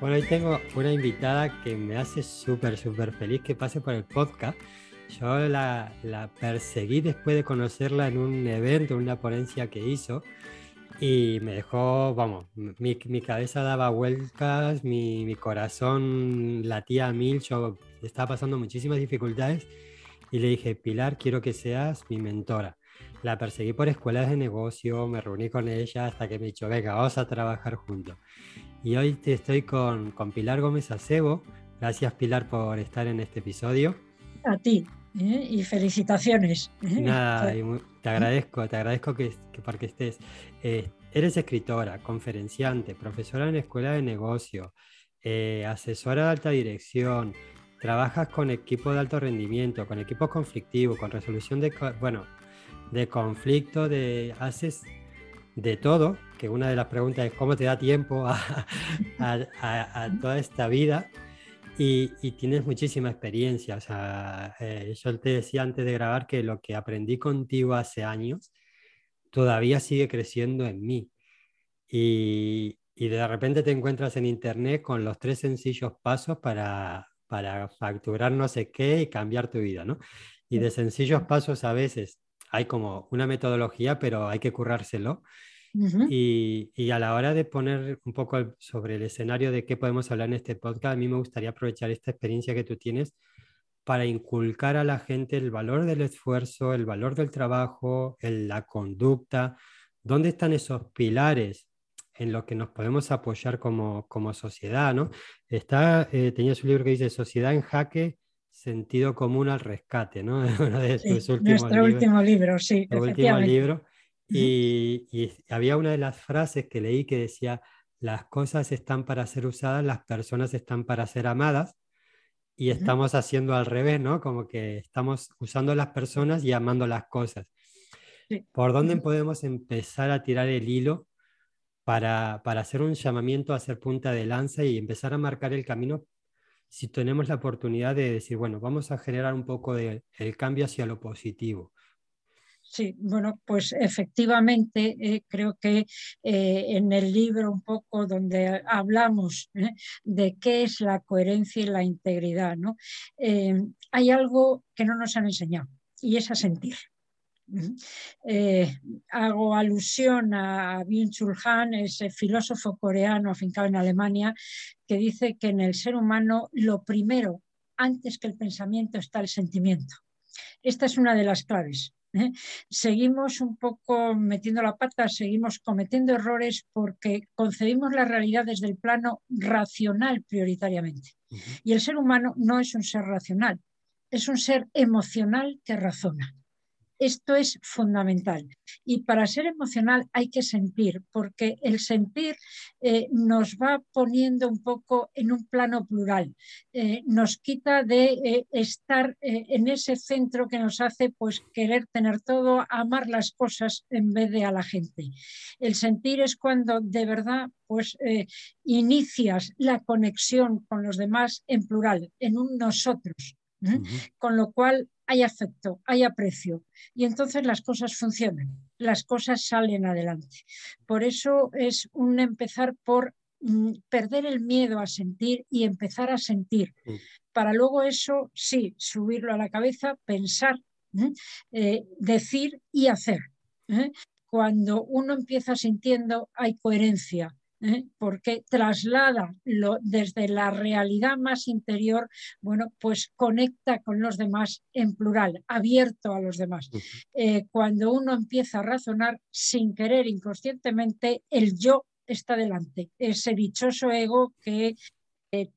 Bueno, hoy tengo una invitada que me hace súper, súper feliz que pase por el podcast. Yo la, la, perseguí después de conocerla en un evento, en una ponencia que hizo, y me dejó, vamos, mi, mi cabeza daba vueltas, mi, mi, corazón latía a mil, yo estaba pasando muchísimas dificultades, y le dije, Pilar, quiero que seas mi mentora. La perseguí por escuelas de negocio, me reuní con ella hasta que me dijo, venga, vamos a trabajar juntos. Y hoy te estoy con, con Pilar Gómez Acebo. Gracias Pilar por estar en este episodio. A ti ¿eh? y felicitaciones. ¿eh? Nada, te agradezco, te agradezco que, que porque estés. Eh, eres escritora, conferenciante, profesora en escuela de negocio, eh, asesora de alta dirección, trabajas con equipos de alto rendimiento, con equipos conflictivos, con resolución de, bueno, de conflicto, de haces de todo, que una de las preguntas es cómo te da tiempo a, toda esta vida y, tienes muchísima experiencia. O sea, eh, yo te decía antes de grabar que lo que aprendí contigo hace años todavía sigue creciendo en mí. Y, y de repente te encuentras en internet con los tres sencillos pasos para, para facturar no sé qué y cambiar tu vida, ¿no? Y de sencillos pasos a veces hay como una metodología, pero hay que currárselo. Y, a la hora de poner un poco sobre el escenario de qué podemos hablar en este podcast, a mí me gustaría aprovechar esta experiencia que tú tienes para inculcar a la gente el valor del esfuerzo, el valor del trabajo, la conducta, dónde están esos pilares en los que nos podemos apoyar como, como sociedad, ¿no? Está, eh, tenía su libro que dice Sociedad en Jaque, sentido común al rescate, ¿no? Uno de sus últimos nuestro último libro, sí. último libro. Y, y, había una de las frases que leí que decía, las cosas están para ser usadas, las personas están para ser amadas, y estamos haciendo al revés, ¿no? Como que estamos usando las personas y amando las cosas. ¿Por dónde podemos empezar a tirar el hilo para, para hacer un llamamiento a hacer punta de lanza y empezar a marcar el camino si tenemos la oportunidad de decir, bueno, vamos a generar un poco de, el cambio hacia lo positivo. Sí, bueno, pues efectivamente eh, creo que eh, en el libro un poco donde hablamos ¿eh? de qué es la coherencia y la integridad, ¿no? hay algo que no nos han enseñado y es a sentir. hago alusión a Byung-Chul Han, ese filósofo coreano afincado en Alemania, que dice que en el ser humano lo primero, antes que el pensamiento, está el sentimiento. Esta es una de las claves. ¿Eh? Seguimos un poco metiendo la pata, seguimos cometiendo errores porque concebimos la realidad desde el plano racional prioritariamente. Y el ser humano no es un ser racional, es un ser emocional que razona. Esto es fundamental. Y para ser emocional hay que sentir, porque el sentir eh, nos va poniendo un poco en un plano plural. Eh, nos quita de eh, estar en ese centro que nos hace pues querer tener todo, amar las cosas en vez de a la gente. El sentir es cuando de verdad pues inicias la conexión con los demás en plural, en un nosotros. Con lo cual hay afecto, hay aprecio y entonces las cosas funcionan, las cosas salen adelante. Por eso es un empezar por mm, perder el miedo a sentir y empezar a sentir. Para luego eso, sí, subirlo a la cabeza, pensar, eh, decir y hacer. ¿eh? Cuando uno empieza sintiendo, hay coherencia, ¿eh? porque traslada lo, desde la realidad más interior, bueno, pues conecta con los demás en plural, abierto a los demás. Eh, cuando uno empieza a razonar sin querer inconscientemente, el yo está delante, ese dichoso ego que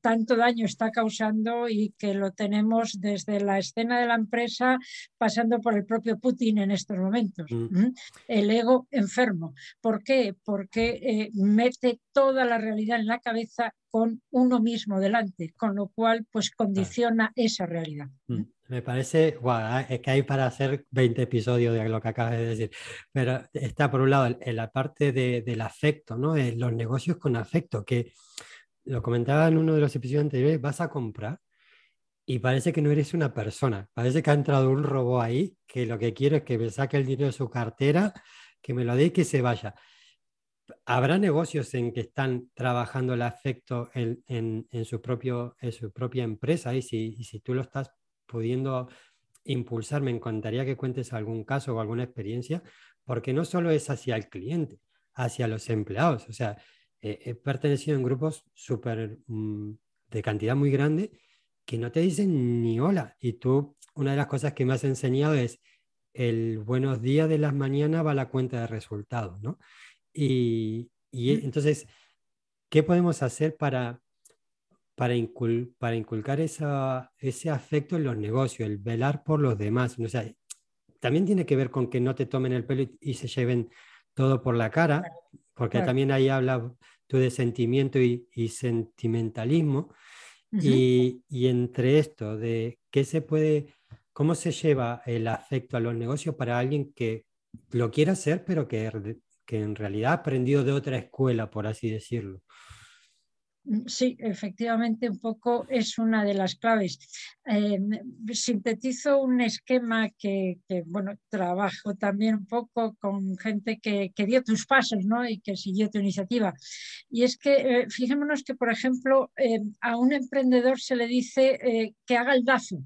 tanto daño está causando y que lo tenemos desde la escena de la empresa pasando por el propio Putin en estos momentos. Mm. El ego enfermo. ¿Por qué? Porque eh, mete toda la realidad en la cabeza con uno mismo delante, con lo cual pues condiciona esa realidad. Mm. Me parece, es que hay para hacer 20 episodios de lo que acabas de decir, pero está por un lado en la parte del afecto, ¿no? Los negocios con afecto, que lo comentaba en uno de los episodios anteriores, vas a comprar y parece que no eres una persona, parece que ha entrado un robot ahí que lo que quiere es que me saque el dinero de su cartera, que me lo dé y que se vaya. habrá negocios en que están trabajando el afecto en, en, su, propio, en su propia empresa y si, y si tú lo estás pudiendo impulsar, me encantaría que cuentes algún caso o alguna experiencia, porque no solo es hacia el cliente, hacia los empleados. O sea, he pertenecido en grupos súper mm, de cantidad muy grande que no te dicen ni hola. Y tú, una de las cosas que me has enseñado es el buenos días de las mañanas va a la cuenta de resultados, ¿no? Y, y entonces, ¿qué podemos hacer para, para, para inculcar esa, ese afecto en los negocios, el velar por los demás? O sea, también tiene que ver con que no te tomen el pelo y, se lleven todo por la cara, porque también ahí habla tú de sentimiento y, sentimentalismo. y, y, entre esto, de qué se puede ¿Cómo se lleva el afecto a los negocios para alguien que lo quiera hacer, pero que, que en realidad ha aprendido de otra escuela, por así decirlo? Mm, sí, efectivamente, un poco es una de las claves. Eh, sintetizo un esquema que, bueno, trabajo también un poco con gente que, dio tus pasos ¿no? y que siguió tu iniciativa. Y es que, eh, fijémonos que, por ejemplo, eh, a un emprendedor se le dice que haga el DAFO,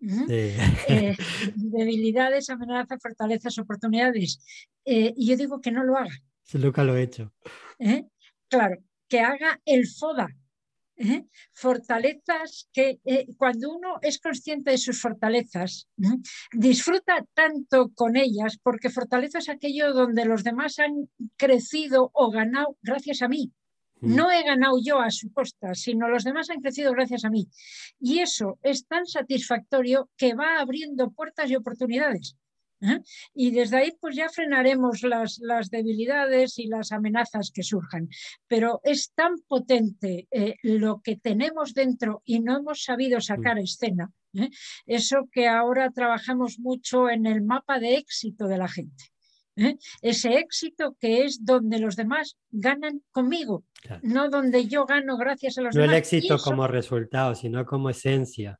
eh, debilidades, amenazas, fortalezas, oportunidades. Eh, y yo digo que no lo haga. Sí, nunca lo he hecho. ¿Eh? Claro, que haga el FODA. Fortalezas que cuando uno es consciente de sus fortalezas, disfruta tanto con ellas, porque fortaleza es aquello donde los demás han crecido o ganado gracias a mí. Mm. No he ganado yo a su costa, sino los demás han crecido gracias a mí. Y eso es tan satisfactorio que va abriendo puertas y oportunidades. ¿Eh? Y desde ahí pues ya frenaremos las, las, debilidades y las amenazas que surjan. Pero es tan potente eh, lo que tenemos dentro y no hemos sabido sacar a mm. escena. ¿eh? Eso que ahora trabajamos mucho en el mapa de éxito de la gente. ¿eh? ese éxito que es donde los demás ganan conmigo, no donde yo gano gracias a los demás. No el éxito como resultado, sino como esencia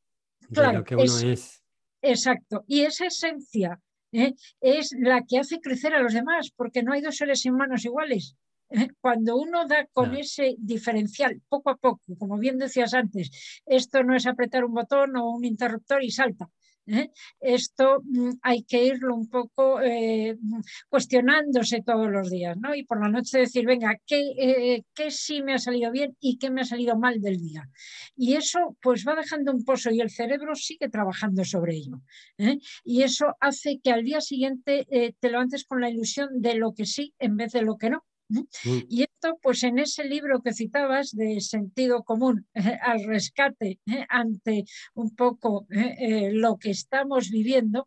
de lo que uno es, Exacto, y esa esencia ¿eh? es la que hace crecer a los demás, porque no hay dos seres humanos iguales. ¿eh? Cuando uno da con ese diferencial poco a poco, como bien decías antes, esto no es apretar un botón o un interruptor y salta. ¿Eh? Esto mm, hay que irlo un poco eh, cuestionándose todos los días, ¿no? Y por la noche decir, venga, eh, ¿qué, sí me ha salido bien y qué me ha salido mal del día? Y eso pues va dejando un pozo y el cerebro sigue trabajando sobre ello. Y eso hace que al día siguiente te levantes con la ilusión de lo que sí en vez de lo que no. Mm. Y esto, pues en ese libro que citabas de sentido común al rescate ¿eh? ante un poco ¿eh? Eh, lo que estamos viviendo,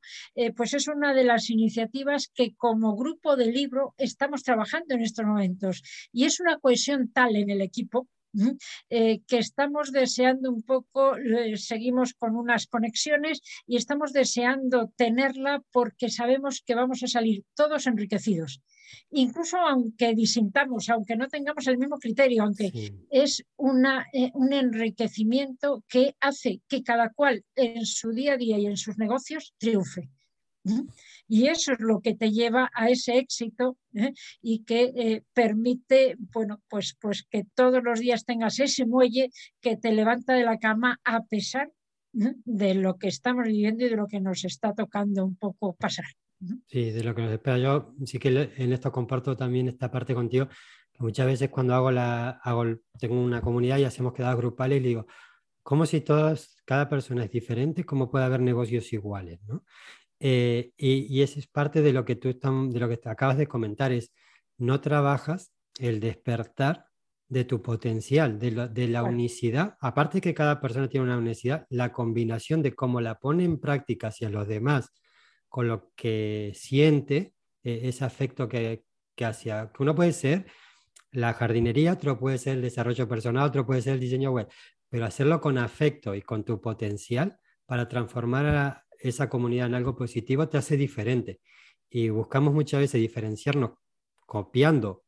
pues es una de las iniciativas que como grupo de libro estamos trabajando en estos momentos. Y es una cohesión tal en el equipo que estamos deseando un poco, seguimos con unas conexiones y estamos deseando tenerla porque sabemos que vamos a salir todos enriquecidos. Incluso aunque disintamos, aunque no tengamos el mismo criterio, aunque es una, eh, un enriquecimiento que hace que cada cual en su día a día y en sus negocios triunfe. Y eso es lo que te lleva a ese éxito ¿eh? y que eh, permite, bueno, pues, pues que todos los días tengas ese muelle que te levanta de la cama a pesar de lo que estamos viviendo y de lo que nos está tocando un poco pasar. Sí, de lo que nos espera. Yo sí que en esto comparto también esta parte contigo, que muchas veces cuando hago la, hago, tengo una comunidad y hacemos quedadas grupales, y digo, como si todas, cada persona es diferente, ¿cómo puede haber negocios iguales? ¿no? Eh, y, y eso es parte de lo que tú de lo que te acabas de comentar, es no trabajas el despertar de tu potencial, de, de la unicidad, aparte que cada persona tiene una unicidad, la combinación de cómo la pone en práctica hacia los demás, con lo que siente, eh, ese afecto que, que hacia, que uno puede ser la jardinería, otro puede ser el desarrollo personal, otro puede ser el diseño web, pero hacerlo con afecto y con tu potencial para transformar a esa comunidad en algo positivo te hace diferente. Y buscamos muchas veces diferenciarnos copiando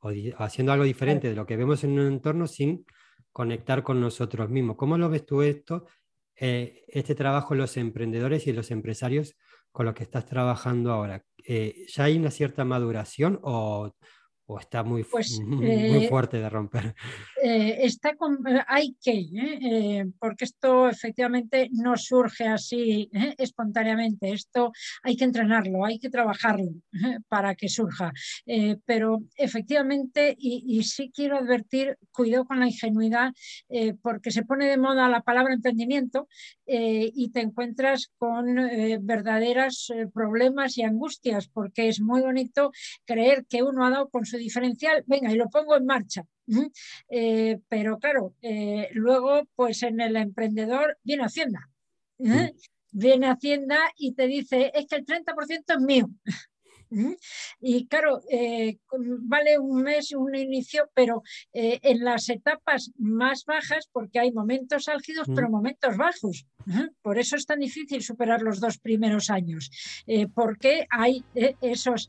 o haciendo algo diferente de lo que vemos en un entorno sin conectar con nosotros mismos. ¿Cómo lo ves tú esto, eh, este trabajo los emprendedores y los empresarios con lo que estás trabajando ahora, eh, ¿ya hay una cierta maduración o, o está muy, pues, muy eh, fuerte de romper? Eh, está con, eh, hay que, porque esto efectivamente no surge así espontáneamente, esto hay que entrenarlo, hay que trabajarlo para que surja. pero efectivamente, y, y, sí quiero advertir, cuidado con la ingenuidad, porque se pone de moda la palabra emprendimiento y te encuentras con verdaderos problemas y angustias, porque es muy bonito creer que uno ha dado con su diferencial, venga, y lo pongo en marcha. Eh, pero claro, eh, luego pues en el emprendedor viene Hacienda. Viene Hacienda y te dice, es que el 30% es mío. Y claro, eh, vale un mes, un inicio, pero eh, en las etapas más bajas, porque hay momentos álgidos, pero momentos bajos. Por eso es tan difícil superar los dos primeros años, eh, porque hay esos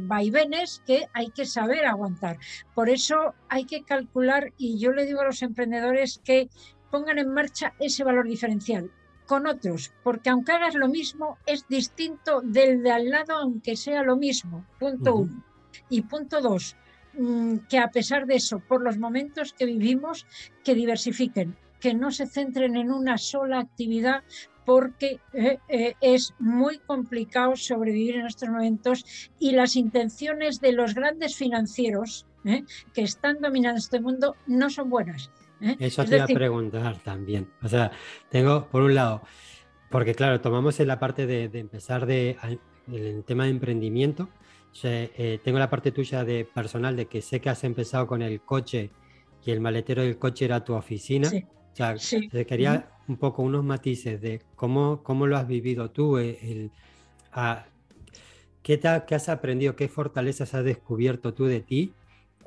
vaivenes que hay que saber aguantar. Por eso hay que calcular, y yo le digo a los emprendedores que pongan en marcha ese valor diferencial con otros, porque aunque hagas lo mismo, es distinto del de al lado, aunque sea lo mismo. Punto uno. Y punto dos, mm, que a pesar de eso, por los momentos que vivimos, que diversifiquen, que no se centren en una sola actividad, porque eh, eh, es muy complicado sobrevivir en estos momentos y las intenciones de los grandes financieros eh, que están dominando este mundo no son buenas. ¿Eh? Eso te iba a preguntar también. O sea, tengo, por un lado, porque claro, tomamos en la parte de, empezar de, el tema de emprendimiento. Eh, tengo la parte tuya de personal de que sé que has empezado con el coche y el maletero del coche era tu oficina. O sea, te quería un poco unos matices de cómo, cómo lo has vivido tú, eh, el, ¿qué, ¿qué has aprendido, qué fortalezas has descubierto tú de ti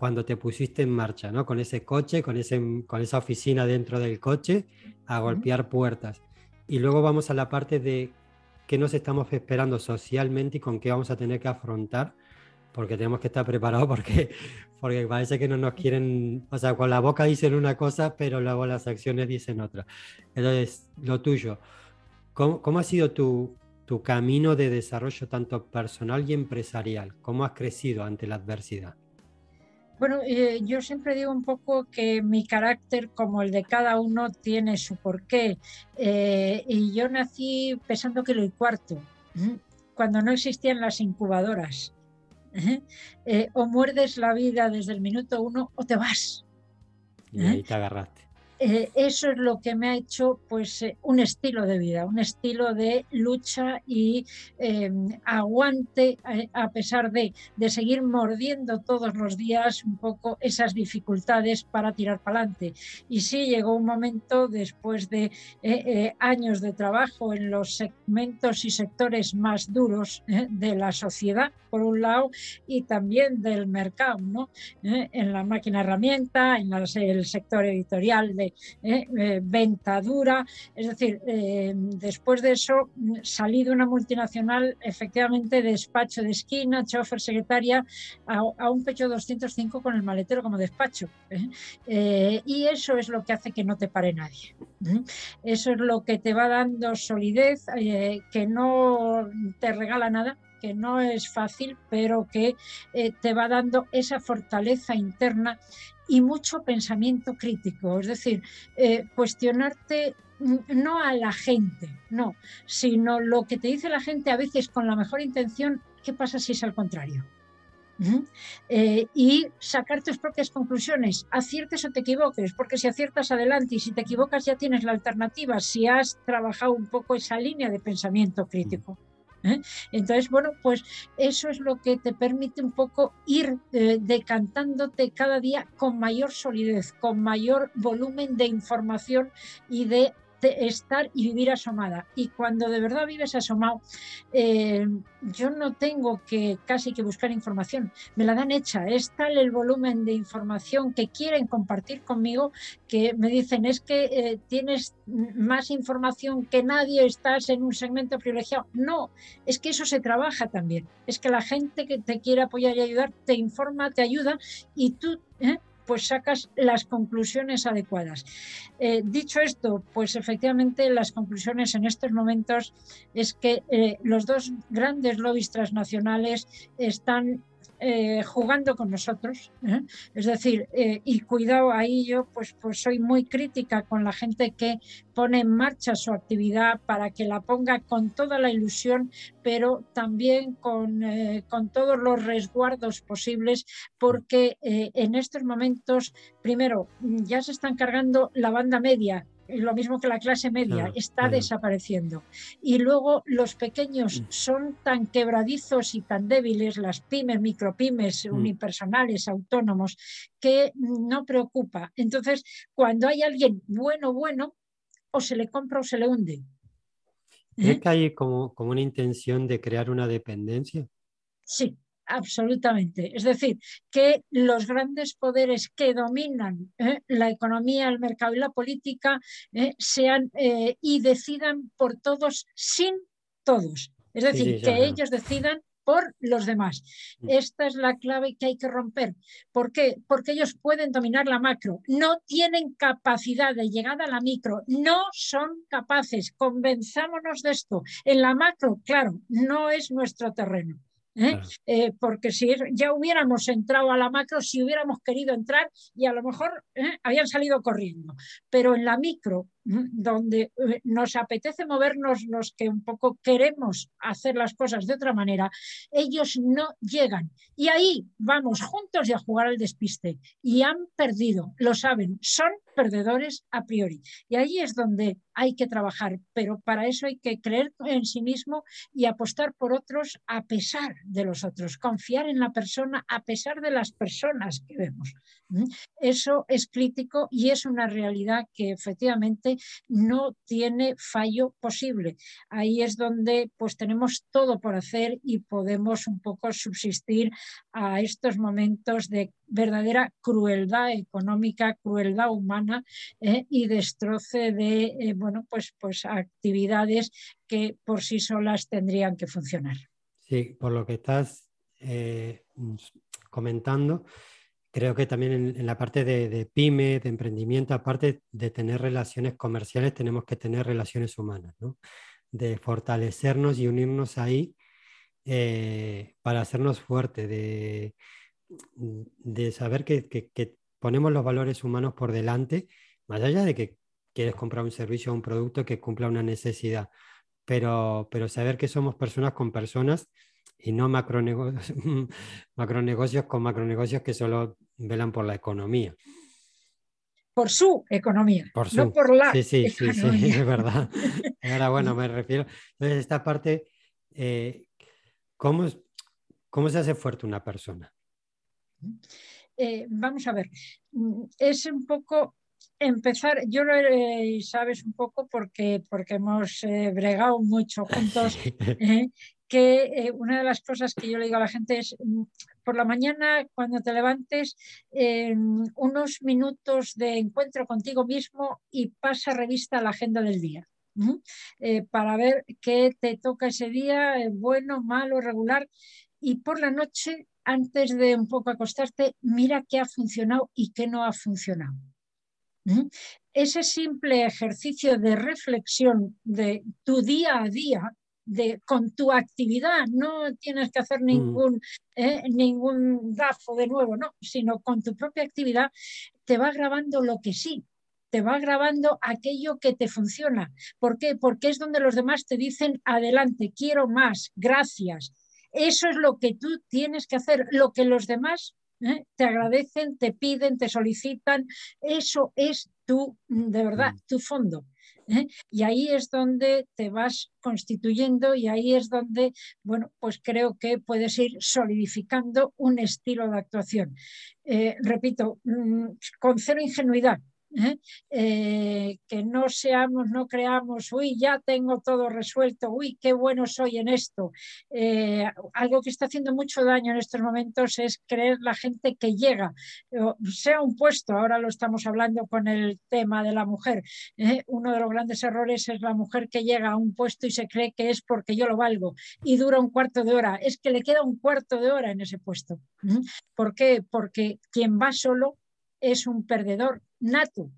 cuando te pusiste en marcha, ¿no? Con ese coche, con, ese, con esa oficina dentro del coche, a golpear puertas. Y luego vamos a la parte de qué nos estamos esperando socialmente y con qué vamos a tener que afrontar, porque tenemos que estar preparados porque, porque parece que no nos quieren, o sea, con la boca dicen una cosa, pero luego las acciones dicen otra. Entonces, lo tuyo, ¿cómo, cómo ha sido tu, tu camino de desarrollo tanto personal y empresarial? ¿Cómo has crecido ante la adversidad? Bueno, eh, yo siempre digo un poco que mi carácter, como el de cada uno, tiene su porqué. Eh, y yo nací pensando que lo y cuarto, cuando no existían las incubadoras. Eh, o muerdes la vida desde el minuto uno o te vas. Y ahí te agarraste. Eh, eso es lo que me ha hecho pues eh, un estilo de vida, un estilo de lucha y em, aguante eh, a pesar de, de, seguir mordiendo todos los días un poco esas dificultades para tirar para adelante. Y sí llegó un momento después de años de trabajo en los segmentos y sectores más duros de la sociedad, por un lado, y también del mercado, ¿no? en la máquina herramienta, en el sector editorial de ¿eh? Eh, venta dura. Es decir, eh, después de eso salí de una multinacional, efectivamente, despacho de esquina, chofer, secretaria, a, un pecho 205 con el maletero como despacho. y eso es lo que hace que no te pare nadie. Eso es lo que te va dando solidez, que no te regala nada, que no es fácil, pero que te va dando esa fortaleza interna y mucho pensamiento crítico, es decir, eh, cuestionarte mm, no a la gente, no, sino lo que te dice la gente a veces con la mejor intención, ¿qué pasa si es al contrario? Eh, y sacar tus propias conclusiones, aciertes o te equivoques, porque si aciertas adelante y si te equivocas ya tienes la alternativa, si has trabajado un poco esa línea de pensamiento crítico. ¿Eh? Entonces, bueno, pues eso es lo que te permite un poco ir eh, decantándote cada día con mayor solidez, con mayor volumen de información y de estar y vivir asomada. Y cuando de verdad vives asomado, eh, yo no tengo que casi que buscar información, me la dan hecha. Es tal el volumen de información que quieren compartir conmigo que me dicen es que eh, tienes más información que nadie, estás en un segmento privilegiado. No, es que eso se trabaja también. Es que la gente que te quiere apoyar y ayudar te informa, te ayuda y tú... ¿eh? Pues sacas las conclusiones adecuadas. Eh, dicho esto, pues efectivamente las conclusiones en estos momentos es que eh, los dos grandes lobbies transnacionales están eh, jugando con nosotros. ¿eh? Es decir, eh, y cuidado ahí yo pues, pues soy muy crítica con la gente que pone en marcha su actividad para que la ponga con toda la ilusión, pero también con, con todos los resguardos posibles, porque en estos momentos, primero, ya se están cargando la banda media lo mismo que la clase media, está desapareciendo. Y luego los pequeños mm. son tan quebradizos y tan débiles, las pymes, micropymes, mm. unipersonales, autónomos, que no preocupa. Entonces, cuando hay alguien bueno, bueno, o se le compra o se le hunde. ¿Es ¿Eh? que hay como, como una intención de crear una dependencia? Sí, absolutamente. Es decir, que los grandes poderes que dominan eh, la economía, el mercado y la política eh, sean eh, y decidan por todos sin todos. Es decir, que ellos decidan por los demás. Mm. Esta es la clave que hay que romper. ¿Por qué? Porque ellos pueden dominar la macro, no tienen capacidad de llegada a la micro, no son capaces. Convenzámonos de esto. En la macro, claro, no es nuestro terreno. ¿Eh? Eh, porque si ya hubiéramos entrado a la macro, si hubiéramos querido entrar y a lo mejor ¿eh? habían salido corriendo. Pero en la micro, donde nos apetece movernos los que un poco queremos hacer las cosas de otra manera, ellos no llegan. Y ahí vamos juntos y a jugar al despiste. Y han perdido, lo saben, son perdedores a priori. Y ahí es donde hay que trabajar, pero para eso hay que creer en sí mismo y apostar por otros a pesar de los otros, confiar en la persona a pesar de las personas que vemos. Eso es crítico y es una realidad que efectivamente no tiene fallo posible. Ahí es donde pues tenemos todo por hacer y podemos un poco subsistir a estos momentos de verdadera crueldad económica, crueldad humana eh, y destroce de eh, bueno, pues, pues actividades que por sí solas tendrían que funcionar. Sí, por lo que estás eh, comentando, creo que también en, la parte de, de, pyme, de emprendimiento, aparte de tener relaciones comerciales, tenemos que tener relaciones humanas, ¿no? de fortalecernos y unirnos ahí eh, para hacernos fuertes, de, de saber que, que, ponemos los valores humanos por delante, más allá de que quieres comprar un servicio o un producto que cumpla una necesidad, pero, pero saber que somos personas con personas y no macronegocios, macronegocios con macronegocios que solo velan por la economía. Por su economía, no por la sí, sí, Sí, sí, es verdad. Ahora, bueno, me refiero. Entonces, esta parte, eh, ¿cómo, ¿cómo se hace fuerte una persona? Eh, vamos a ver, es un poco empezar, yo lo sabes un poco porque, porque hemos eh, bregado mucho juntos, que eh, una de las cosas que yo le digo a la gente es, mm, por la mañana cuando te levantes, unos minutos de encuentro contigo mismo y pasa revista la agenda del día. Eh, para ver qué te toca ese día, eh, bueno, malo, regular. Y por la noche, antes de un poco acostarte, mira qué ha funcionado y qué no ha funcionado. Ese simple ejercicio de reflexión de tu día a día con tu actividad, no tienes que hacer mm. ningún, eh, ningún de nuevo, no, sino con tu propia actividad te va grabando lo que sí, te va grabando aquello que te funciona. ¿Por qué? Porque es donde los demás te dicen, adelante, quiero más, gracias. Eso es lo que tú tienes que hacer, lo que los demás eh, te agradecen, te piden, te solicitan. Eso es tu, de verdad, mm. tu fondo. ¿eh? Y ahí es donde te vas constituyendo y ahí es donde, bueno, pues creo que puedes ir solidificando un estilo de actuación. Eh, repito, mm, con cero ingenuidad, ¿eh? Eh, que no seamos, no creamos, uy, ya tengo todo resuelto, uy, qué bueno soy en esto. Eh, algo que está haciendo mucho daño en estos momentos es creer la gente que llega, sea un puesto, ahora lo estamos hablando con el tema de la mujer. Uno de los grandes errores es la mujer que llega a un puesto y se cree que es porque yo lo valgo y dura un cuarto de hora. Es que le queda un cuarto de hora en ese puesto. ¿Por qué? Porque quien va solo es un perdedor nato.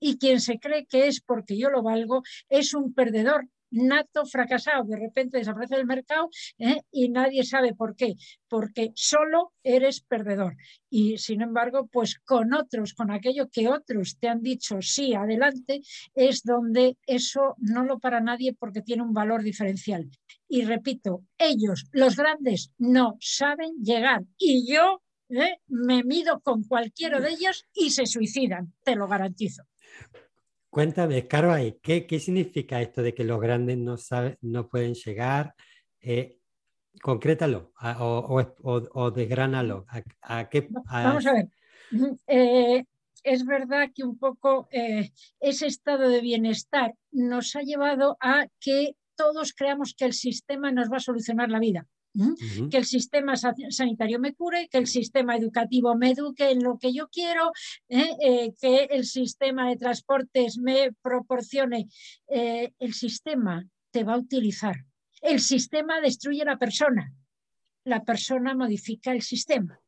Y quien se cree que es porque yo lo valgo es un perdedor nato fracasado, de repente desaparece del mercado ¿eh? y nadie sabe por qué, porque solo eres perdedor. Y sin embargo, pues con otros, con aquello que otros te han dicho sí, adelante, es donde eso no lo para nadie porque tiene un valor diferencial. Y repito, ellos, los grandes, no saben llegar. Y yo ¿eh? me mido con cualquiera de ellos y se suicidan, te lo garantizo. Cuéntame, Carva, ¿qué, ¿qué significa esto de que los grandes no, saben, no pueden llegar? Eh, concrétalo o, o, o, desgránalo. ¿A, qué, Vamos a ver. Eh, es verdad que un poco eh, ese estado de bienestar nos ha llevado a que todos creamos que el sistema nos va a solucionar la vida que el sistema sanitario me cure, que el sistema educativo me eduque en lo que yo quiero, ¿eh? Eh, que el sistema de transportes me proporcione. Eh, el sistema te va a utilizar. El sistema destruye a la persona. La persona modifica el sistema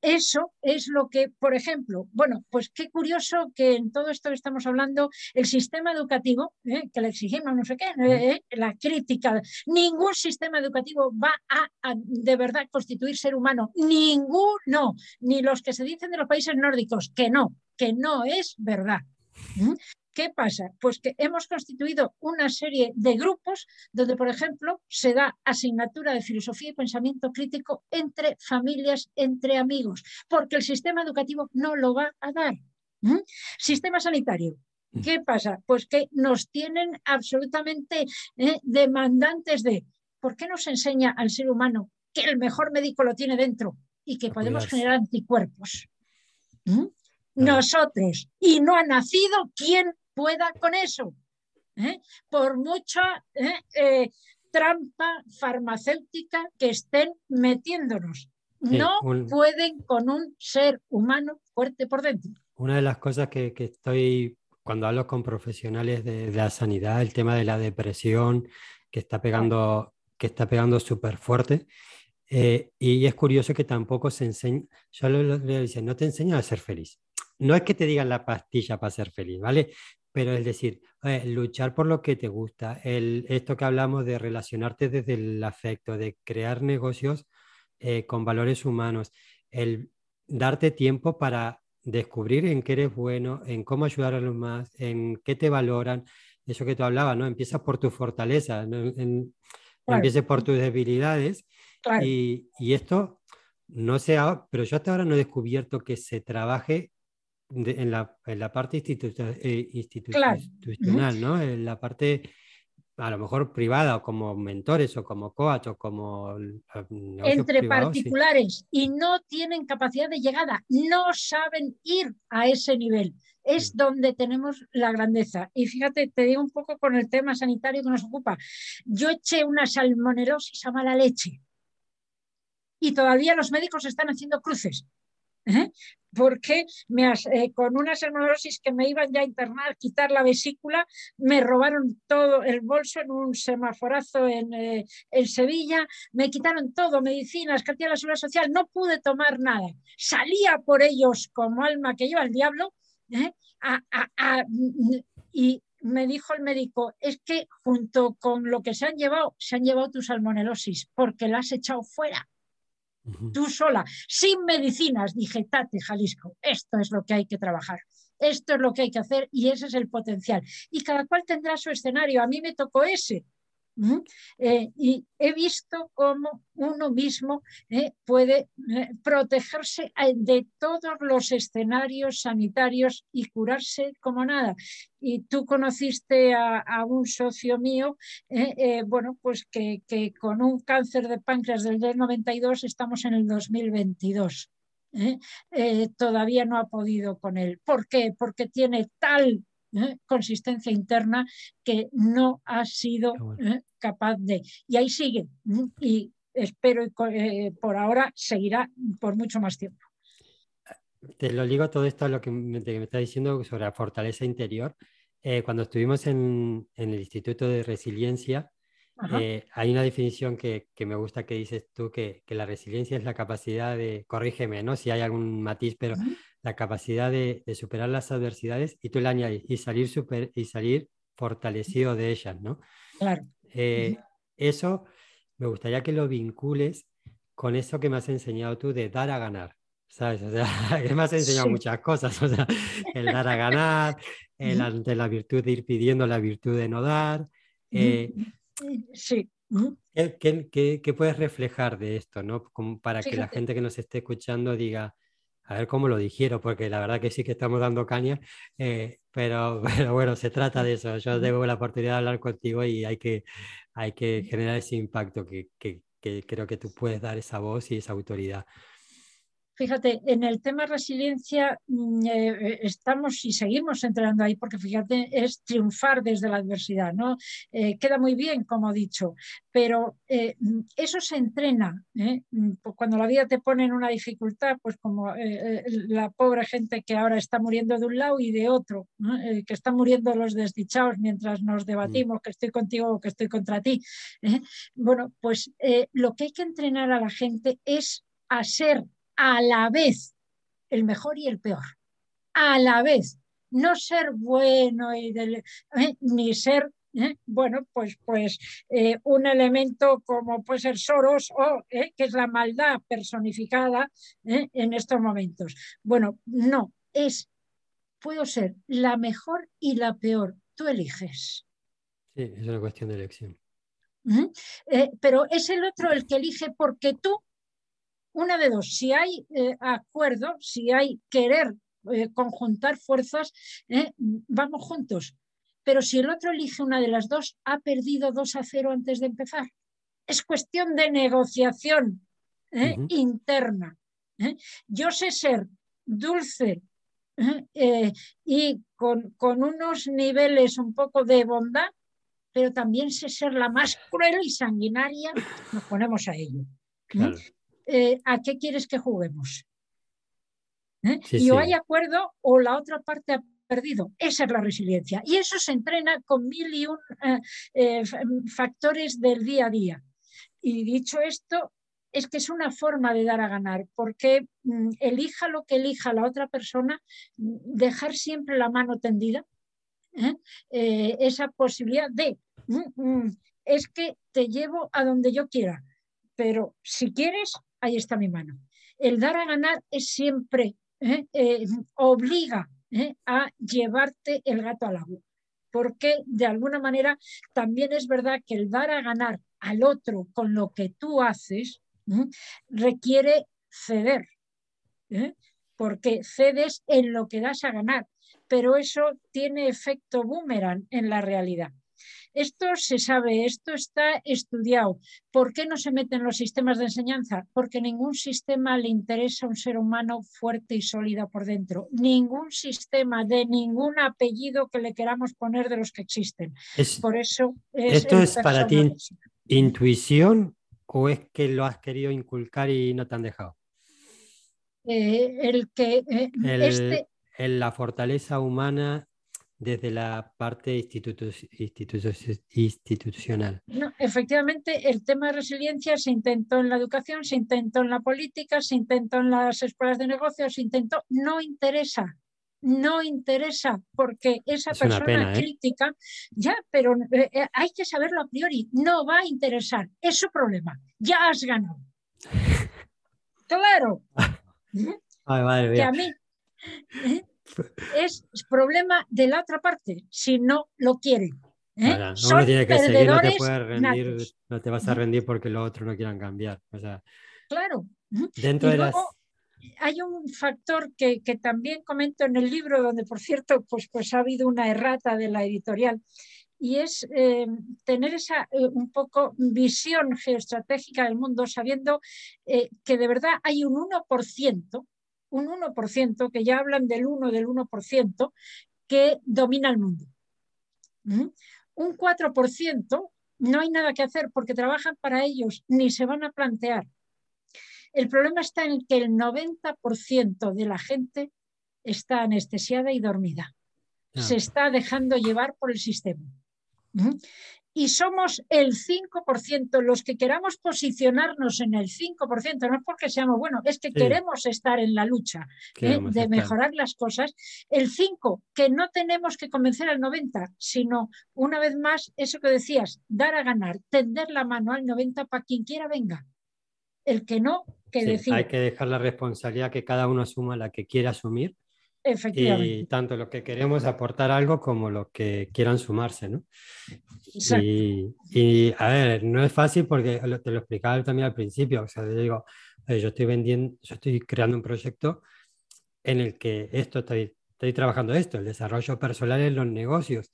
eso es lo que, por ejemplo, bueno, pues qué curioso que en todo esto que estamos hablando, el sistema educativo, ¿eh? que le exigimos no sé qué, ¿eh? la crítica, ningún sistema educativo va a, de verdad constituir ser humano, ninguno, ni los que se dicen de los países nórdicos, que no, que no es verdad. ¿Qué pasa? Pues que hemos constituido una serie de grupos donde, por ejemplo, se da asignatura de filosofía y pensamiento crítico entre familias, entre amigos, porque el sistema educativo no lo va a dar. Sistema sanitario. Mm. ¿Qué pasa? Pues que nos tienen absolutamente eh, demandantes de, ¿por qué nos enseña al ser humano que el mejor médico lo tiene dentro y que podemos generar anticuerpos? Nosotros. Y no ha nacido quien pueda con eso. ¿eh? Por mucha ¿eh? Eh, trampa farmacéutica que estén metiéndonos. no pueden con un ser humano fuerte por dentro. Una de las cosas que, estoy, cuando hablo con profesionales de, la sanidad, el tema de la depresión que está pegando, que está pegando súper fuerte. y es curioso que tampoco se enseña, yo le, le, no te enseñan a ser feliz. No es que te digan la pastilla para ser feliz, ¿vale? Pero es decir, eh, luchar por lo que te gusta, el, esto que hablamos de relacionarte desde el afecto, de crear negocios eh, con valores humanos, el darte tiempo para descubrir en qué eres bueno, en cómo ayudar a los más, en qué te valoran, eso que tú hablabas, ¿no? Empieza por tu fortaleza, ¿no? En, empieces por tus debilidades y, y, esto no sea, pero yo hasta ahora no he descubierto que se trabaje en, la, en, la, parte eh, institucional, ¿no? En la parte a lo mejor privada o como mentores o como coach o como entre particulares y no tienen capacidad de llegada, no saben ir a ese nivel. Es mm. donde tenemos la grandeza. Y fíjate, te digo un poco con el tema sanitario que nos ocupa. Yo eché una salmonelosis a mala leche y todavía los médicos están haciendo cruces. ¿Eh? porque me, eh, con una salmonelosis que me iban ya a internar, quitar la vesícula, me robaron todo el bolso en un semaforazo en, eh, Sevilla, me quitaron todo, medicinas, cartilla de la seguridad social, no pude tomar nada. Salía por ellos como alma que lleva el diablo y me dijo el médico, es que junto con lo que se han llevado, se han llevado tu salmonelosis porque la has echado fuera tú sola, sin medicinas, dije, Tate, Jalisco, esto es lo que hay que trabajar, esto es lo que hay que hacer y ese es el potencial. Y cada cual tendrá su escenario, a mí me tocó ese, eh, y he visto cómo uno mismo eh, puede eh, protegerse de todos los escenarios sanitarios y curarse como nada. Y tú conociste a, un socio mío, bueno, pues que, que, con un cáncer de páncreas del 92 estamos en el 2022. todavía no ha podido con él. ¿Por qué? Porque tiene tal ¿eh? consistencia interna que no ha sido ¿eh? capaz de. Y ahí sigue. Y espero eh, por ahora seguirá por mucho más tiempo. Te lo digo todo esto a lo que me, está diciendo sobre la fortaleza interior. cuando estuvimos en, el Instituto de Resiliencia, hay una definición que, me gusta que dices tú, que, la resiliencia es la capacidad de, corrígeme, ¿no? Si hay algún matiz, pero la capacidad de, superar las adversidades y tú le añades y salir, super, y salir fortalecido de ellas, ¿no? Claro. Eh, eso me gustaría que lo vincules con eso que me has enseñado tú de dar a ganar. ¿Sabes? O sea, que me has enseñado muchas cosas. O sea, el dar a ganar, el ante la virtud de ir pidiendo la virtud de no dar. Eh, sí. ¿qué, puedes reflejar de esto, ¿no? Como para que la gente que nos esté escuchando diga, a ver cómo lo digiero, porque la verdad que sí que estamos dando caña, eh, pero, pero, bueno, se trata de eso. Yo tengo la oportunidad de hablar contigo y hay que, hay que generar ese impacto que, que, que creo que tú puedes dar esa voz y esa autoridad. Fíjate, en el tema resiliencia mm, eh, eh, estamos y seguimos entrando ahí porque fíjate, es triunfar desde la adversidad, ¿no? Eh, queda muy bien, como he dicho, pero mm, eso se entrena. Mm, pues cuando la vida te pone en una dificultad, pues como la pobre gente que ahora está muriendo de un lado y de otro, que están muriendo los desdichados mientras nos debatimos que estoy contigo o que estoy contra ti. Bueno, pues lo que hay que entrenar a la gente es a ser a la vez el mejor y el peor. A la vez. No ser bueno y ¿eh? ni ser ¿eh? bueno, pues, pues eh, un elemento como puede ser Soros o que es la maldad personificada en estos momentos. Bueno, no, es, puedo ser la mejor y la peor. Tú eliges. Sí, es una cuestión de elección. pero es el otro el que elige porque tú una de dos, si hay eh, acuerdo, si hay querer eh, conjuntar fuerzas, eh, vamos juntos. Pero si el otro elige una de las dos, ha perdido 2 a 0 antes de empezar. Es cuestión de negociación interna. Yo sé ser dulce y con, unos niveles un poco de bondad, pero también sé ser la más cruel y sanguinaria, nos ponemos a ello. Eh, ¿a qué quieres que juguemos? ¿Eh? y o hay acuerdo o la otra parte ha perdido. Esa es la resiliencia. Y eso se entrena con mil y un eh, factores del día a día. Y dicho esto, es que es una forma de dar a ganar, porque mm, elija lo que elija la otra persona, dejar siempre la mano tendida, esa posibilidad de, mm, mm, es que te llevo a donde yo quiera, pero si quieres, ahí está mi mano. El dar a ganar es siempre, ¿eh? Eh, obliga ¿eh? a llevarte el gato al agua, porque de alguna manera también es verdad que el dar a ganar al otro con lo que tú haces requiere ceder, porque cedes en lo que das a ganar, pero eso tiene efecto boomerang en la realidad. Esto se sabe, esto está estudiado. ¿Por qué no se meten los sistemas de enseñanza? Porque ningún sistema le interesa a un ser humano fuerte y sólido por dentro. Ningún sistema de ningún apellido que le queramos poner de los que existen. por eso ¿Esto es para ti intuición o es que lo has querido inculcar y no te han dejado? Eh, el que eh, este la fortaleza humana desde la parte institucional. No, efectivamente, el tema de resiliencia se intentó en la educación, se intentó en la política, se intentó en las escuelas de negocios, se intentó, no interesa, no interesa, porque esa persona ¿eh? crítica, ya, pero eh, eh, hay que saberlo a priori, no va a interesar, es su problema, ya has ganado. claro. que a mí, es problema de la otra parte, si no lo quiere. ¿eh? uno tiene que seguir, no te puedes rendir, no te vas a rendir porque los otros no quieran cambiar. claro. Dentro de las... Hay un factor que, también comento en el libro, donde por cierto pues, pues ha habido una errata de la editorial, y es eh, tener esa eh, un poco visión geoestratégica del mundo, sabiendo que de verdad hay un 1% un 1%, que ya hablan del 1 del 1%, que domina el mundo. ¿Mm? Un 4% no hay nada que hacer porque trabajan para ellos, ni se van a plantear. El problema está en que el 90% de la gente está anestesiada y dormida. Se está dejando llevar por el sistema. Y somos el 5%, los que queramos posicionarnos en el 5%, no es porque seamos buenos, es que queremos estar en la lucha ¿eh? de mejorar las cosas, el 5, que no tenemos que convencer al 90, sino una vez más, eso que decías, dar a ganar, tender la mano al 90 para quien quiera venga. El que no, que decir. Hay que dejar la responsabilidad que cada uno asuma la que quiera asumir Efectivamente. Y tanto lo que queremos aportar algo como lo que quieran sumarse, ¿no? Y, y, a ver, no es fácil porque te lo explicaba también al principio, o sea, yo digo, yo estoy vendiendo, yo estoy creando un proyecto en el que esto estoy, estoy trabajando esto, el desarrollo personal en los negocios.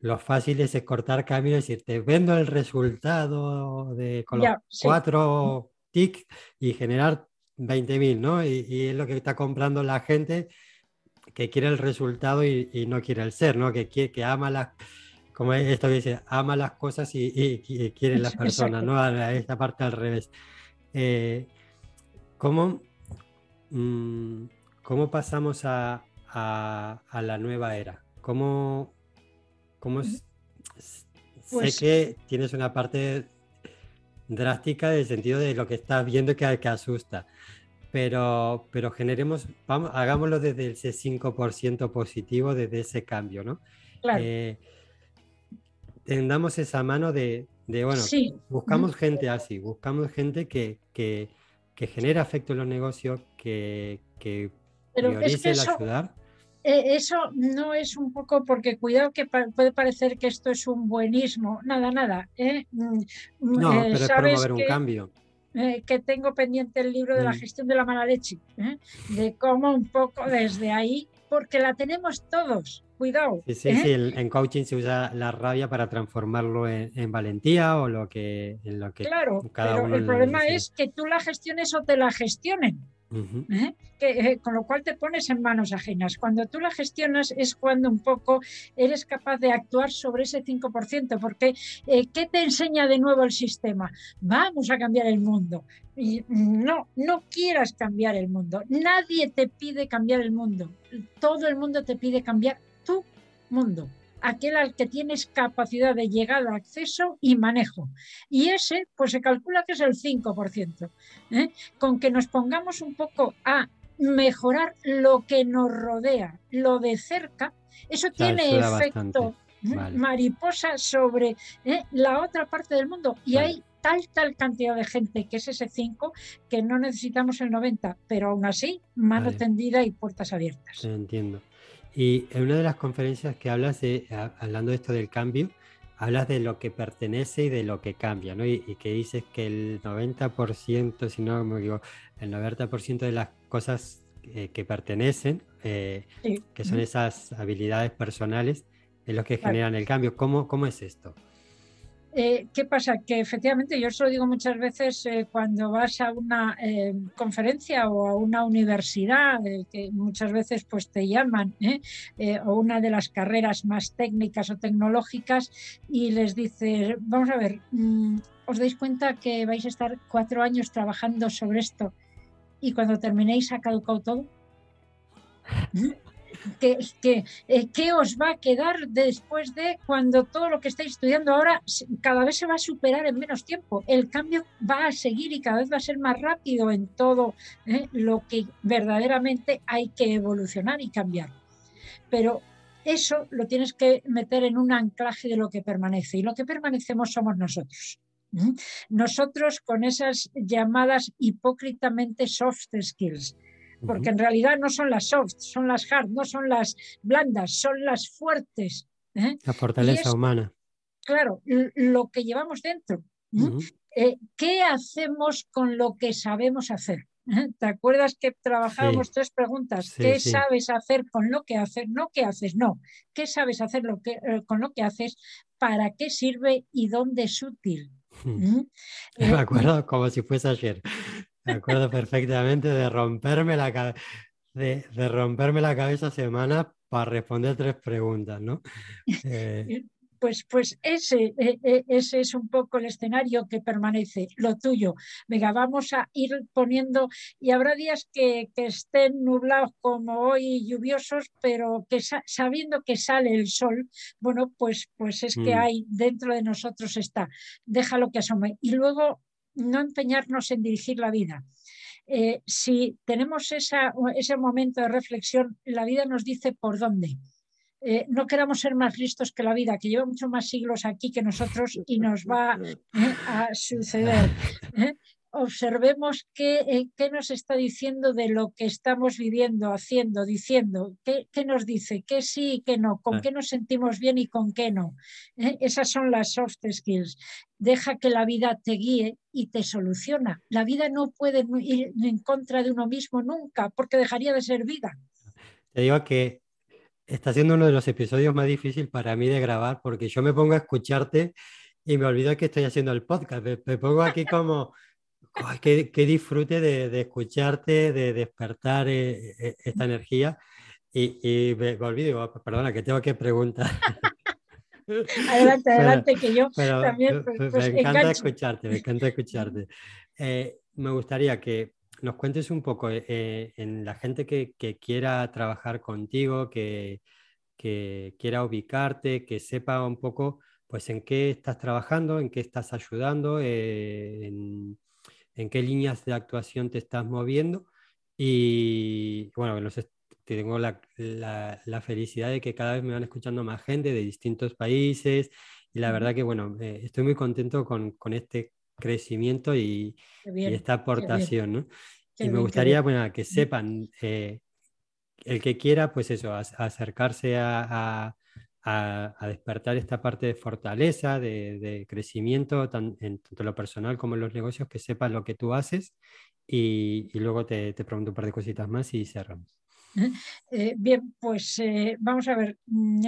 Lo fácil es cortar camino y decir, te vendo el resultado de con los cuatro tics y generar 20.000, ¿no? Y, y, es lo que está comprando la gente que quiere el resultado y, no quiere el ser, ¿no? Que, que ama las, como esto que dice, ama las cosas y, quiere las personas, ¿no? A, esta parte al revés. Eh, ¿cómo, mm, ¿cómo, pasamos a, a, la nueva era? ¿Cómo, cómo sé pues que tienes una parte drástica en el sentido de lo que estás viendo que, que asusta pero, pero generemos, vamos, hagámoslo desde ese 5% positivo, desde ese cambio, ¿no? Claro. Eh, tendamos esa mano de, de bueno, buscamos gente así, buscamos gente que, que, que genera afecto en los negocios, que, que priorice el ayudar. Eh, eso no es un poco porque cuidado que puede parecer que esto es un buenismo, nada, nada. ¿eh? Mm, no, eh, pero es promover un cambio. Eh, que tengo pendiente el libro de la mm. gestión de la mala leche, ¿eh? de cómo un poco desde ahí, porque la tenemos todos, cuidado. Sí, sí, ¿eh? en coaching se usa la rabia para transformarlo en, valentía o lo que, en lo que claro, pero el problema es que tú la gestiones o te la gestionen. ¿Eh? Eh, con lo cual te pones en manos ajenas. Cuando tú la gestionas es cuando un poco eres capaz de actuar sobre ese 5%, porque eh, ¿qué te enseña de nuevo el sistema? Vamos a cambiar el mundo. Y no, no quieras cambiar el mundo. Nadie te pide cambiar el mundo. Todo el mundo te pide cambiar tu mundo aquel al que tienes capacidad de llegada, acceso y manejo. Y ese, pues se calcula que es el 5%. ¿eh? Con que nos pongamos un poco a mejorar lo que nos rodea, lo de cerca, eso tiene efecto mariposa sobre ¿eh? la otra parte del mundo. Y hay tal, tal cantidad de gente que es ese 5 que no necesitamos el 90, pero aún así, mano tendida y puertas abiertas. Entiendo. Y en una de las conferencias que hablas, de, hablando de esto del cambio, hablas de lo que pertenece y de lo que cambia, ¿no? Y, que dices que el 90%, si no me digo, el 90% de las cosas que pertenecen, eh, que son esas habilidades personales, es lo que generan el cambio. ¿Cómo, ¿Cómo es esto? Eh, ¿Qué pasa? Que efectivamente, yo se lo digo muchas veces eh, cuando vas a una eh, conferencia o a una universidad, que muchas veces pues te llaman, o una de las carreras más técnicas o tecnológicas, y les dices, vamos a ver, mm, ¿os dais cuenta que vais a estar cuatro años trabajando sobre esto y cuando terminéis ha caducado todo? que, eh, ¿qué os va a quedar después de cuando todo lo que estáis estudiando ahora cada vez se va a superar en menos tiempo? El cambio va a seguir y cada vez va a ser más rápido en todo ¿eh? lo que verdaderamente hay que evolucionar y cambiar. Pero eso lo tienes que meter en un anclaje de lo que permanece y lo que permanecemos somos nosotros. Nosotros con esas llamadas hipócritamente soft skills, porque en realidad no son las soft, son las hard, no son las blandas, son las fuertes. ¿eh? La fortaleza humana. Claro, lo que llevamos dentro. Eh, ¿Qué hacemos con lo que sabemos hacer? ¿Eh? ¿Te acuerdas que trabajábamos tres preguntas? ¿Qué sabes hacer con lo que haces? No, ¿qué haces? No. ¿Qué sabes hacer lo que, con lo que haces? ¿Para qué sirve y dónde es útil? Me acuerdo como si fuese ayer. Me acuerdo perfectamente de romperme la, de, romperme la cabeza semana para responder tres preguntas, ¿no? Eh, pues, pues ese, e, e, ese es un poco el escenario que permanece, lo tuyo. Venga, vamos a ir poniendo, y habrá días que, estén nublados como hoy, lluviosos, pero que sabiendo que sale el sol, bueno, pues, pues es que mm. hay dentro de nosotros está, déjalo que asome. Y luego no empeñarnos en dirigir la vida. Eh, si tenemos ese momento de reflexión, la vida nos dice por dónde. Eh, no queramos ser más listos que la vida, que lleva muchos más siglos aquí que nosotros y nos va eh, a suceder. Observemos qué, qué, nos está diciendo de lo que estamos viviendo, haciendo, diciendo, qué, qué nos dice, qué sí y qué no, con qué nos sentimos bien y con qué no. Esas son las soft skills. Deja que la vida te guíe y te soluciona. La vida no puede ir en contra de uno mismo nunca, porque dejaría de ser vida. Te digo que está siendo uno de los episodios más difíciles para mí de grabar porque yo me pongo a escucharte y me olvido que estoy haciendo el podcast. Me, pongo aquí como, que, disfrute de, escucharte, de despertar eh, eh, esta energía y, me, olvido, perdona, que tengo que preguntar. adelante, adelante, que yo también. Pues, me, encanta escucharte, me encanta escucharte. Eh, me gustaría que nos cuentes un poco eh, en la gente que, quiera trabajar contigo, que, quiera ubicarte, que sepa un poco pues en qué estás trabajando, en qué estás ayudando, eh, en, qué líneas de actuación te estás moviendo. Y bueno, tengo la, felicidad de que cada vez me van escuchando más gente de distintos países. Y la verdad que bueno, estoy muy contento con, con este crecimiento y, esta aportación, ¿no? y me gustaría bueno, que sepan, eh, el que quiera, pues eso, acercarse a, a, despertar esta parte de fortaleza, de, crecimiento, en tanto lo personal como en los negocios, que sepan lo que tú haces y, luego te, te, pregunto un par de cositas más y cerramos. Eh, bien, pues eh, vamos a ver mm,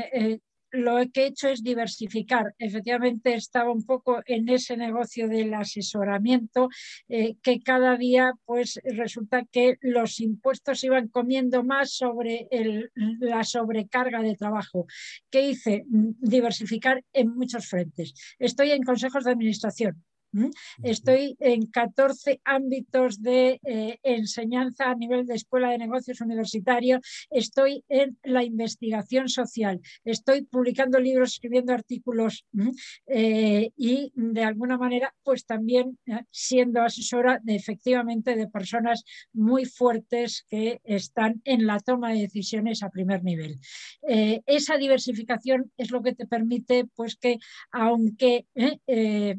lo que he hecho es diversificar. Efectivamente, estaba un poco en ese negocio del asesoramiento, eh, que cada día pues resulta que los impuestos iban comiendo más sobre la sobrecarga de trabajo. ¿Qué hice? Mm, diversificar en muchos frentes. Estoy en consejos de administración, Estoy en 14 ámbitos de eh, enseñanza a nivel de escuela de negocios universitario. Estoy en la investigación social. Estoy publicando libros, escribiendo artículos eh, y de alguna manera, pues también eh, siendo asesora de efectivamente de personas muy fuertes que están en la toma de decisiones a primer nivel. esa diversificación es lo que te permite, pues que aunque,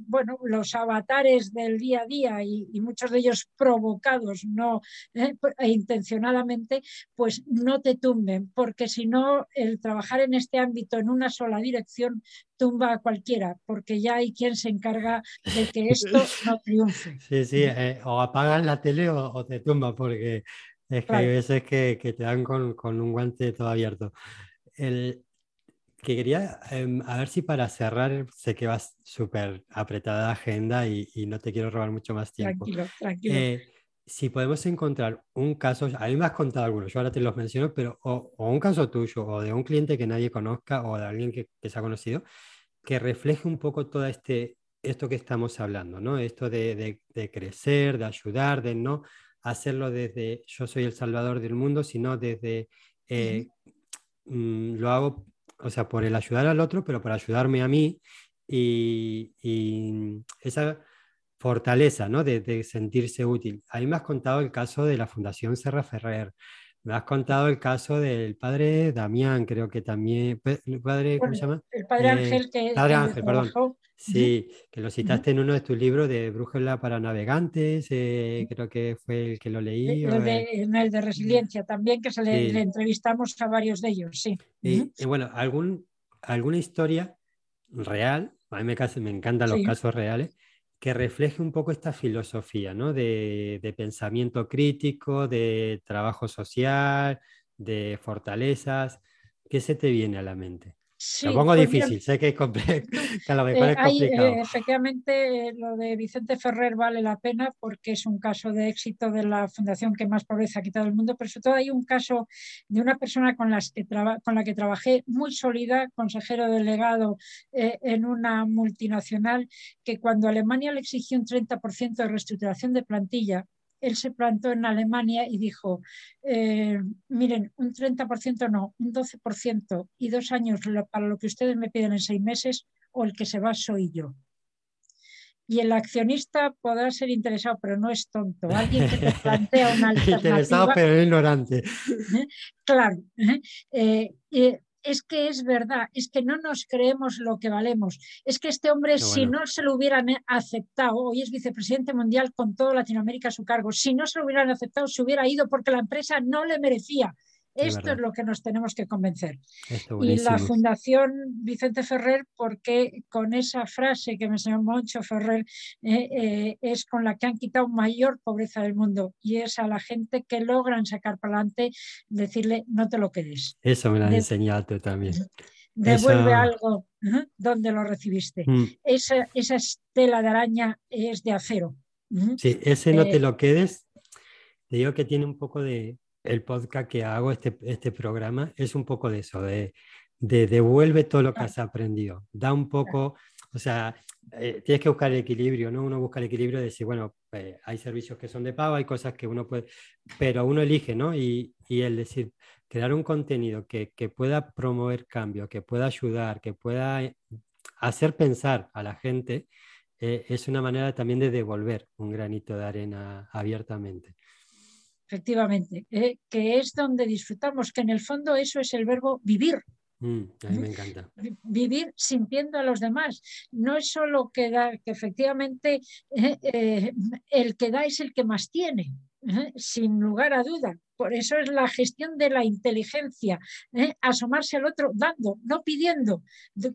bueno, los avatares del día a día y, muchos de ellos provocados no eh, e intencionadamente, pues no te tumben, porque si no, el trabajar en este ámbito en una sola dirección tumba a cualquiera, porque ya hay quien se encarga de que esto no triunfe. Sí, sí, eh, o apagas la tele o, te tumba, porque es que hay veces que, te dan con, con, un guante todo abierto. El, que quería, em, a ver si para cerrar, sé que vas súper apretada de agenda y, no te quiero robar mucho más tiempo. Tranquilo, tranquilo. Eh, si podemos encontrar un caso, a mí me has contado algunos, yo ahora te los menciono, pero o, un caso tuyo o de un cliente que nadie conozca o de alguien que, que se ha conocido, que refleje un poco todo este, esto que estamos hablando, ¿no? Esto de, de, crecer, de ayudar, de no hacerlo desde yo soy el salvador del mundo, sino desde eh, mm, lo hago o sea, por el ayudar al otro, pero por ayudarme a mí y, esa fortaleza, ¿no? De, sentirse útil. Ahí me has contado el caso de la Fundación Serra Ferrer. Me has contado el caso del padre Damián, creo que también. ¿El padre, ¿Cómo se llama? El padre Ángel, que. Padre Ángel, perdón. Sí, que lo citaste en uno de tus libros de Brújula para Navegantes, eh, creo que fue el que lo leí. El, de, el de Resiliencia también, que se le, entrevistamos a varios de ellos, sí. Y, bueno, algún, alguna historia real, a mí me, me encantan los casos reales, que refleje un poco esta filosofía ¿no? de, de pensamiento crítico, de trabajo social, de fortalezas. ¿Qué se te viene a la mente? Lo pongo pues difícil, sé que, a lo mejor es complicado. efectivamente, lo de Vicente Ferrer vale la pena porque es un caso de éxito de la fundación que más pobreza ha quitado el mundo, pero sobre todo hay un caso de una persona con, las que con la que trabajé muy sólida, consejero delegado en una multinacional, que cuando Alemania le exigió un 30% de reestructuración de plantilla, él se plantó en Alemania y dijo, eh, miren, un 30% no, un 12% y dos años para lo que ustedes me piden en seis meses o el que se va soy yo. Y el accionista podrá ser interesado, pero no es tonto. Alguien que te plantea una alternativa. interesado, pero ignorante. Claro. ¿eh? Eh, es que es verdad, es que no nos creemos lo que valemos. Es que este hombre, si no se lo hubieran aceptado, hoy es vicepresidente mundial con todo Latinoamérica a su cargo, si no se lo hubieran aceptado, se hubiera ido porque la empresa no le merecía. Esto es lo que nos tenemos que convencer. Y la Fundación Vicente Ferrer, porque con esa frase que me enseñó Moncho Ferrer, eh, eh, es con la que han quitado mayor pobreza del mundo y es a la gente que logran sacar para adelante, decirle, no te lo quedes. Eso me lo has enseñado tú también. Devuelve algo donde lo recibiste. Mm. Esa, esa estela de araña es de acero. Sí, ese no te eh, lo quedes. Te digo que tiene un poco de, el podcast que hago, este, este programa, es un poco de eso, de, devuelve todo lo que has aprendido. Da un poco, o sea, eh, tienes que buscar el equilibrio, ¿no? Uno busca el equilibrio de decir, bueno, pues, hay servicios que son de pago, hay cosas que uno puede, pero uno elige, ¿no? Y, y el decir, crear un contenido que, pueda promover cambio, que pueda ayudar, que pueda hacer pensar a la gente, eh, es una manera también de devolver un granito de arena abiertamente efectivamente, ¿eh? que es donde disfrutamos, que en el fondo eso es el verbo vivir. Mm, a mí me encanta. Vivir sintiendo a los demás. No es solo que da, que efectivamente ¿eh? Eh, el que da es el que más tiene, sin lugar a duda. Por eso es la gestión de la inteligencia, asomarse al otro dando, no pidiendo,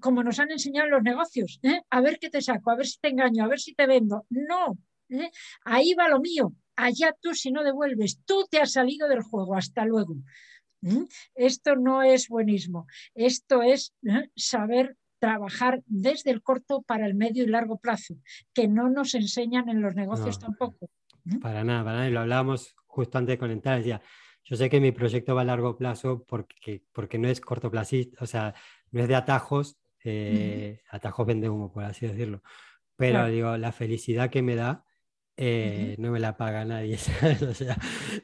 como nos han enseñado los negocios, a ver qué te saco, a ver si te engaño, a ver si te vendo. No, ahí va lo mío, allá tú si no devuelves, tú te has salido del juego, hasta luego. ¿Mm? Esto no es buenismo, esto es ¿eh? saber trabajar desde el corto para el medio y largo plazo, que no nos enseñan en los negocios tampoco. ¿Mm? Para nada, para nada, y lo hablábamos justo antes de conectar, decía, yo sé que mi proyecto va a largo plazo porque, porque no es cortoplacista, o sea, no es de atajos, eh, atajos vende humo, por así decirlo, pero digo, la felicidad que me da eh, no me la paga nadie. o sea,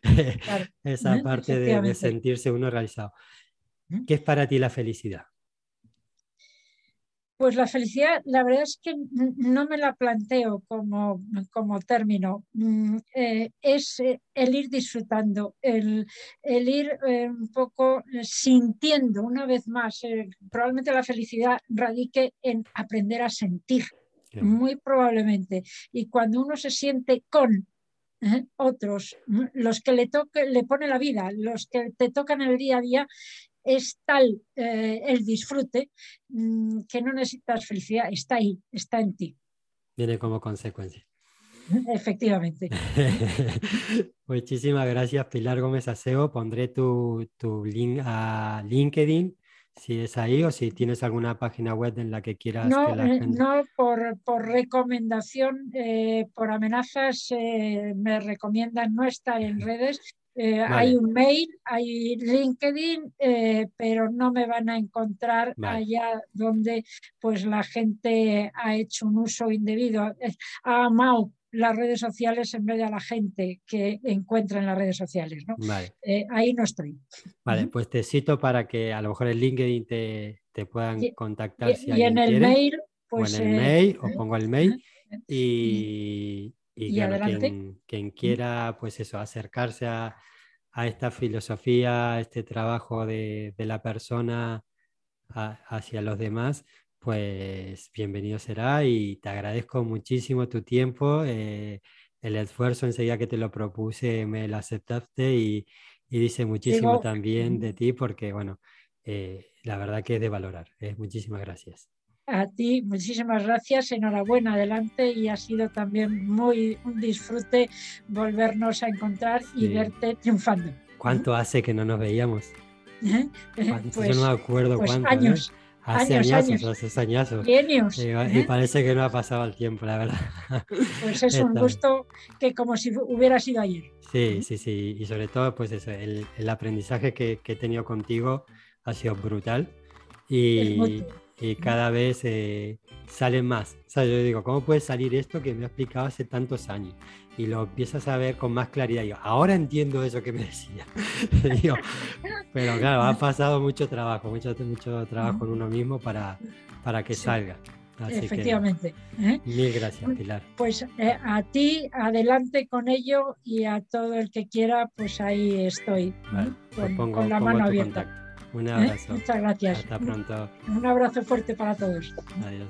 esa parte de, sentirse uno realizado. ¿Qué es para ti la felicidad? Pues la felicidad, la verdad es que no me la planteo como, como término. Mm, eh, es eh, el ir disfrutando, el, el ir un poco sintiendo una vez más. probablemente la felicidad radique en aprender a sentir muy probablemente. Y cuando uno se siente con ¿eh? otros, los que le, toque, le pone la vida, los que te tocan el día a día, es tal eh, el disfrute mm, que no necesitas felicidad, está ahí, está en ti. Viene como consecuencia. Efectivamente. Muchísimas gracias, Pilar Gómez Aseo. Pondré tu, tu link a LinkedIn si es ahí o si tienes alguna página web en la que quieras no, que la eh, No, por, por recomendación, eh, por amenazas, eh, me recomiendan no estar en redes. Hay un mail, hay LinkedIn, pero no me van a encontrar allá donde pues la gente ha hecho un uso indebido. Ha amado las redes sociales en vez de a la gente que encuentra en las redes sociales. ¿no? Eh, ahí no estoy. Vale, pues te cito para que a lo mejor en LinkedIn te, te puedan contactar. Y, si y en el mail, pues... O en el pues, mail, eh, os pongo el mail. Y, y, quien, quiera, pues eso, acercarse a, a esta filosofía, a este trabajo de, de la persona hacia los demás, pues bienvenido será y te agradezco muchísimo tu tiempo, eh, el esfuerzo enseguida que te lo propuse me lo aceptaste y, dice muchísimo también de ti porque, bueno, eh, la verdad que es de valorar. Eh, muchísimas gracias. A ti, muchísimas gracias, enhorabuena, adelante y ha sido también muy un disfrute volvernos a encontrar y verte triunfando. ¿Cuánto hace que no nos veíamos? Yo no me acuerdo pues cuánto. Años Hace Años, añazos, años. hace añazos. Genios. Y, ¿eh? y parece que no ha pasado el tiempo, la verdad. Pues es un gusto que como si hubiera sido ayer. Sí, sí, sí. Y sobre todo, pues eso, el, el aprendizaje que, que he tenido contigo ha sido brutal. Y, y cada vez eh, sale más. O sea, yo digo, ¿cómo puede salir esto que me ha explicado hace tantos años? Y lo empiezas a ver con más claridad. Y yo, ahora entiendo eso que me decía. Yo, pero claro, ha pasado mucho trabajo, mucho, mucho trabajo en uno mismo para, para que Sí. salga. Así Efectivamente. ¿eh? mil gracias, Pilar. Pues eh, a ti, adelante con ello y a todo el que quiera, pues ahí estoy, ¿eh? Vale, pues con, pongo, con la mano abierta. contacto. Un abrazo. Muchas gracias. Hasta pronto. Un abrazo fuerte para todos. Adiós.